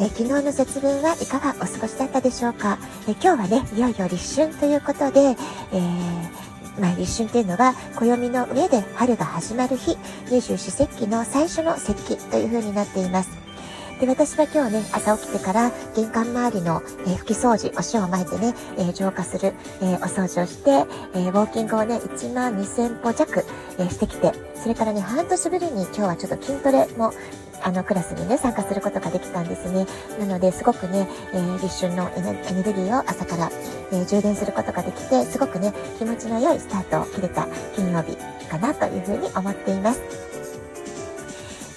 え昨日の節分はいかがお過ごしだったでしょうか、え今日はね、いよいよ立春ということで、えー、まあ、立春っていうのは暦の上で春が始まる日、二十四節気の最初の節気という風になっています。で、私は今日ね、朝起きてから玄関周りの、えー、拭き掃除、お塩をまいてね、えー、浄化する、えー、お掃除をして、えウォーキングをね、1万2000歩弱、えしてきて、それからね、半年ぶりに今日はちょっと筋トレもあのクラスにね、参加することができたんですね。なので、すごくね、えー、立春のエネルギーを朝から、えー、充電することができて、すごくね、気持ちの良いスタートを切れた金曜日かなというふうに思っています。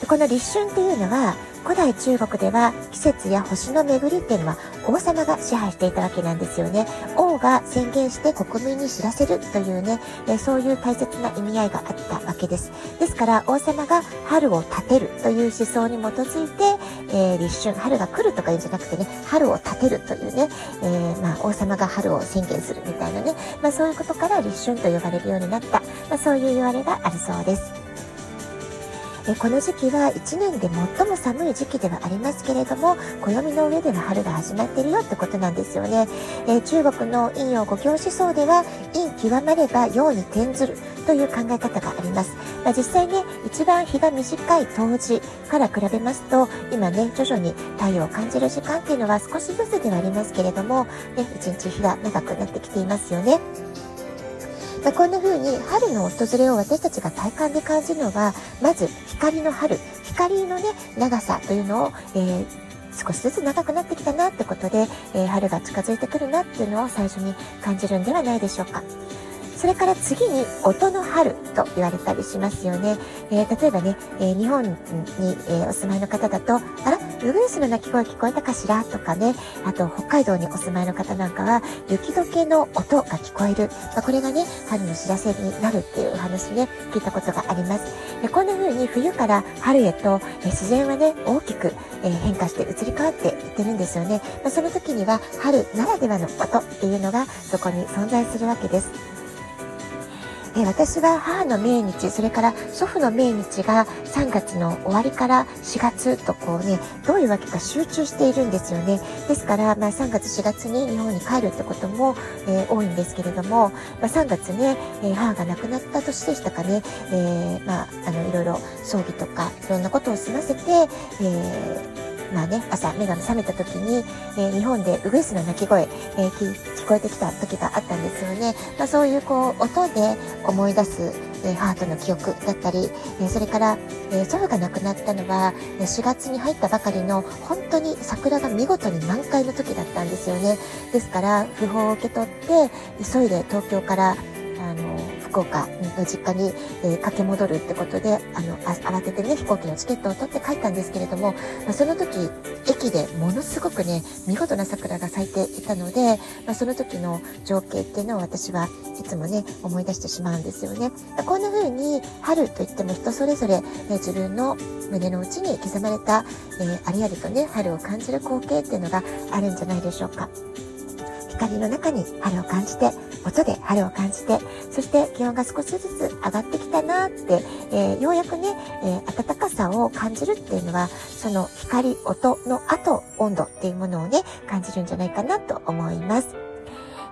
この立春っていうのは、古代中国では季節や星の巡りっていうのは王様が支配していたわけなんですよね。王が宣言して国民に知らせるというね、えそういう大切な意味合いがあったわけです。ですから王様が春を立てるという思想に基づいて、えー、立春、春が来るとか言うんじゃなくてね、春を立てるというね、えー、まあ王様が春を宣言するみたいなね、まあそういうことから立春と呼ばれるようになった、まあそういう言われがあるそうです。えこの時期は1年で最も寒い時期ではありますけれども暦の上での春が始まっているよってことなんですよね、え中国の陰陽五行思想では陰極まれば陽に転ずるという考え方があります、まあ、実際ね一番日が短い冬至から比べますと今ね徐々に太陽を感じる時間っていうのは少しずつではありますけれども、ね、一日日が長くなってきていますよね。まあ、こんな風に春の訪れを私たちが体感で感じるのは、まず光の春、光のね、長さというのを、えー少しずつ長くなってきたなってことで、えー、春が近づいてくるなっていうのを最初に感じるんではないでしょうか。それから次に音の春と言われたりしますよね。えー、例えばね、えー、日本に、えー、お住まいの方だと、あら、ウグイスの鳴き声聞こえたかしらとかね、あと北海道にお住まいの方なんかは、雪解けの音が聞こえる。まあ、これがね、春の知らせになるっていう話ね、聞いたことがあります。でこんな風に冬から春へと、え自然はね、大きく、え変化して移り変わっていってるんですよね。まあ、その時には春ならではの音っていうのがそこに存在するわけです。で私は母の命日それから祖父の命日が3月の終わりから4月とこうねどういうわけか集中しているんですよね。ですから、まあ、3月4月に日本に帰るってことも、えー、多いんですけれども、まあ、3月ね、え、母が亡くなった年でしたかね、えー、まあ、あのいろいろ葬儀とかいろんなことを済ませて、えーまあね、朝目が覚めた時に、えー、日本でウグイスの鳴き声、えー、聞こえてきた時があったんですよね。まあ、そういうこう音で思い出す、えー、母との記憶だったり、えそれから、え祖父が亡くなったのは4月に入ったばかりの本当に桜が見事に満開の時だったんですよね。ですから訃報を受け取って急いで東京から福岡の実家に、えー、駆け戻るってことであの慌ててね飛行機のチケットを取って帰ったんですけれども、まあ、その時駅でものすごくね見事な桜が咲いていたので、まあ、その時の情景っていうのを私はいつもね思い出してしまうんですよね。こんな風に春といっても人それぞれ、え自分の胸の内に刻まれた、えー、ありありとね春を感じる光景っていうのがあるんじゃないでしょうか。光の中に春を感じて、音で春を感じて、そして気温が少しずつ上がってきたなって、えー、ようやくね、えー、暖かさを感じるっていうのは、その光、音の後、温度っていうものをね、感じるんじゃないかなと思います。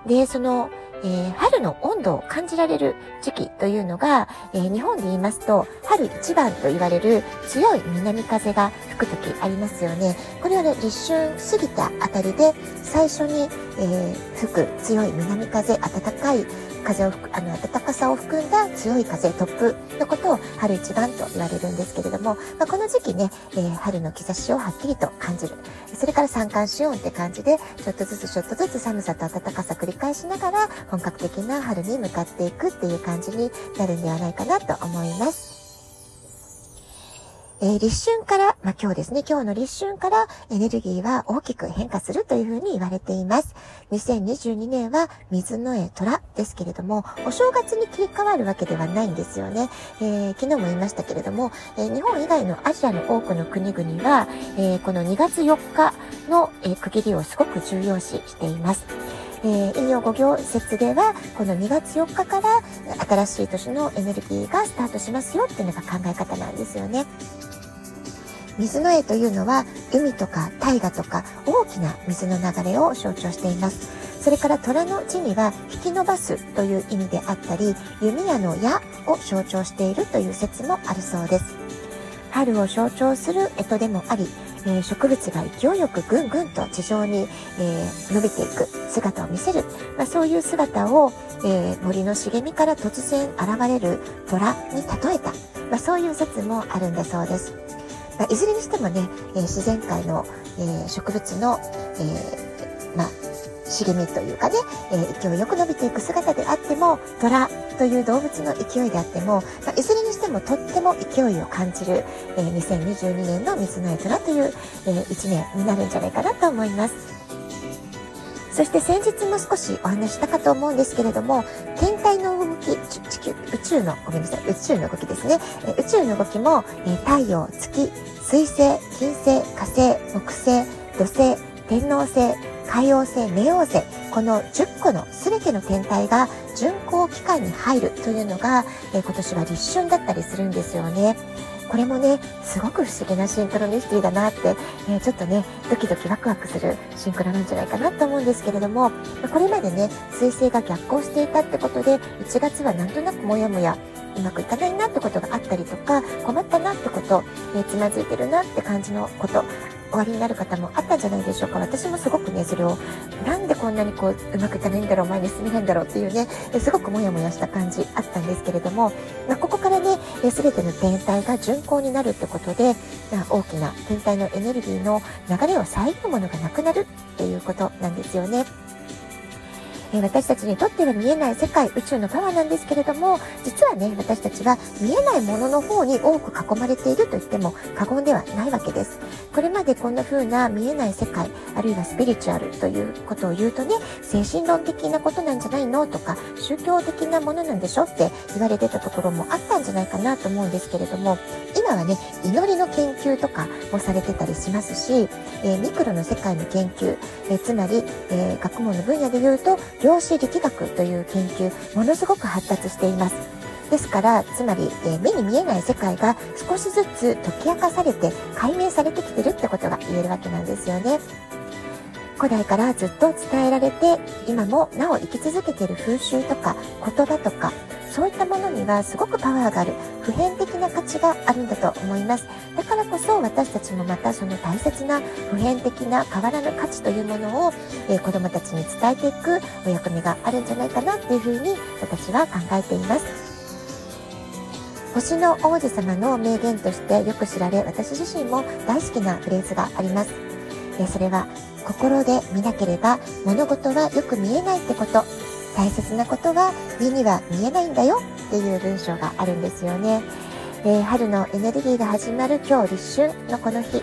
で、その、えー、春の温度を感じられる時期というのが、えー、日本で言いますと、春一番と言われる強い南風が吹く時ありますよね。これはね、立春過ぎたあたりで最初に、えー、吹く強い南風、暖かい風を吹く、あの、暖かさを含んだ強い風、突風のことを春一番と言われるんですけれども、まあ、この時期ね、えー、春の兆しをはっきりと感じる。それから三寒四温って感じで、ちょっとずつちょっとずつ寒さと暖かさ繰り返しながら、本格的な春に向かっていくっていう感じになるんではないかなと思います。え、立春から、まあ、今日ですね、今日の立春からエネルギーは大きく変化するというふうに言われています。2022年は水の絵虎ですけれども、お正月に切り替わるわけではないんですよね。えー、昨日も言いましたけれども、えー、日本以外のアジアの多くの国々は、えこの2月4日の、え区切りをすごく重要視しています。え、引用5行説では、この2月4日から新しい年のエネルギーがスタートしますよっていうのが考え方なんですよね。水の絵というのは海とか大河とか大きな水の流れを象徴しています。それから虎の字には引き伸ばすという意味であったり、弓矢の矢を象徴しているという説もあるそうです。春を象徴する干支でもあり、植物が勢いよくぐんぐんと地上に、伸びていく姿を見せる、まあ、そういう姿を、森の茂みから突然現れる虎に例えた、まあ、そういう説もあるんだそうです。まあ、いずれにしてもね、えー、自然界の、えー、植物の、え、まあ、茂みというかね、え、勢いよく伸びていく姿であっても、虎という動物の勢いであっても、まあ、いずれにしてもとっても勢いを感じる、え、2022年の水の絵虎という、え、1年になるんじゃないかなと思います。そして先日も少しお話したかと思うんですけれども、天体の動き、地球、宇宙の、ごめんなさい、宇宙の動きですね。宇宙の動きも、太陽、月、水星、金星、火星、木星、土星、天王星、海王星、冥王星、この10個の全ての天体が巡航期間に入るというのが、え今年は立春だったりするんですよね。これもね、すごく不思議なシンクロニシティだなって、えー、ちょっとね、ドキドキワクワクするシンクロなんじゃないかなと思うんですけれども、これまでね、彗星が逆行していたってことで、1月はなんとなくモヤモヤうまくいかないなってことがあったりとか、困ったなってこと、えー、つまずいてるなって感じのこと、終わりになる方もあったんじゃないでしょうか。私もすごくね、それを、なんでこんなにこう、うまくいかないんだろう、前に進めないんだろうっていうね、すごくモヤモヤした感じあったんですけれども、まあ、ここからね、すべての天体が巡行になるってことで、まあ、大きな天体のエネルギーの流れを遮るものがなくなるっていうことなんですよね。え私たちにとっては見えない世界、宇宙のパワーなんですけれども、実はね、私たちは見えないものの方に多く囲まれていると言っても過言ではないわけです。これまでこんな風な見えない世界、あるいはスピリチュアルということを言うとね、精神論的なことなんじゃないのとか、宗教的なものなんでしょって言われてたところもあったんじゃないかなと思うんですけれども、今はね、祈りの研究とかもされてたりしますし、えー、ミクロの世界の研究、えー、つまり、えー、学問の分野で言うと、量子力学という研究、ものすごく発達しています。ですから、つまり、えー、目に見えない世界が少しずつ解き明かされて解明されてきてるってことが言えるわけなんですよね。古代からずっと伝えられて、今もなお生き続けている風習とか言葉とか、そういったものにはすごくパワーがある、普遍的な価値があるんだと思います。だからこそ私たちもまたその大切な普遍的な変わらぬ価値というものを、えー、子供たちに伝えていくお役目があるんじゃないかなっていうふうに私は考えています。星の王子様の名言としてよく知られ、私自身も大好きなフレーズがあります。それは、心で見なければ物事はよく見えないってこと。大切なことは目には見えないんだよっていう文章があるんですよね。え、春のエネルギーが始まる今日立春のこの日、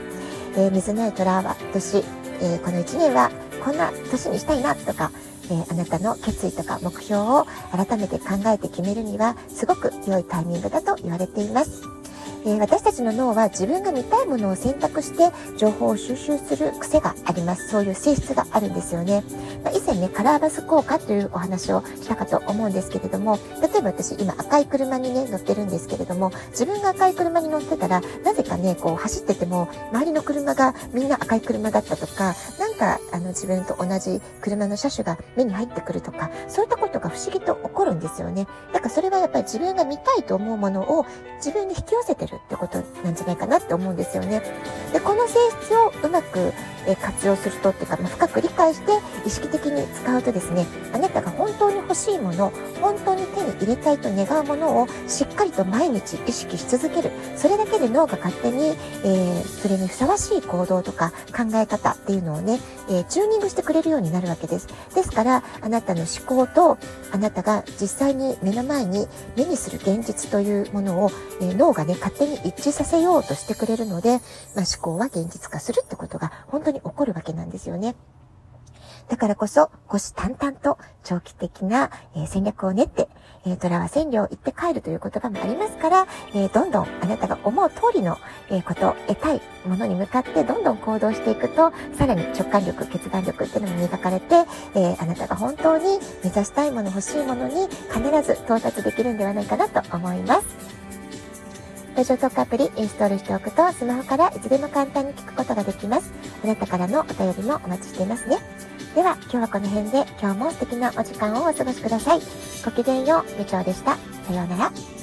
え、水の絵虎は年、え、この1年はこんな年にしたいなとか、えー、あなたの決意とか目標を改めて考えて決めるにはすごく良いタイミングだと言われています。えー、私たちの脳は自分が見たいものを選択して情報を収集する癖があります。そういう性質があるんですよね。まあ、以前ね、カラーバス効果というお話をしたかと思うんですけれども、例えば私今赤い車にね、乗ってるんですけれども、自分が赤い車に乗ってたら、なぜかね、こう走ってても、周りの車がみんな赤い車だったとか、なんかあの自分と同じ車の車種が目に入ってくるとか、そういったことが不思議と起こるんですよね。だからそれはやっぱり自分が見たいと思うものを自分に引き寄せてるるってことなんじゃないかなって思うんですよね。で、この性質をうまくえ活用するとっていうか、まあ、深く理解して意識的に使うとですね、あなたが本当に欲しいもの、本当に手に入れたいと願うものをしっかりと毎日意識し続ける。それだけで脳が勝手に、えー、それにふさわしい行動とか考え方っていうのをね、えー、チューニングしてくれるようになるわけです。ですから、あなたの思考と、あなたが実際に目の前に目にする現実というものを、えー、脳がね、勝手に一致させようとしてくれるので、まあ、思考は現実化するってことが本当に起こるわけなんですよね。だからこそ、虎視眈々と長期的な、え、戦略を練って、えー、虎は千両行って帰るという言葉もありますから、え、どんどんあなたが思う通りの、えこと、得たいものに向かってどんどん行動していくと、さらに直感力、決断力っていうのも磨かれて、えあなたが本当に目指したいもの、欲しいものに必ず到達できるんではないかなと思います。ラジオトークアプリインストールしておくと、スマホからいつでも簡単に聞くことができます。あなたからのお便りもお待ちしていますね。では、今日はこの辺で今日も素敵なお時間をお過ごしください。ごきげんよう、部長でした。さようなら。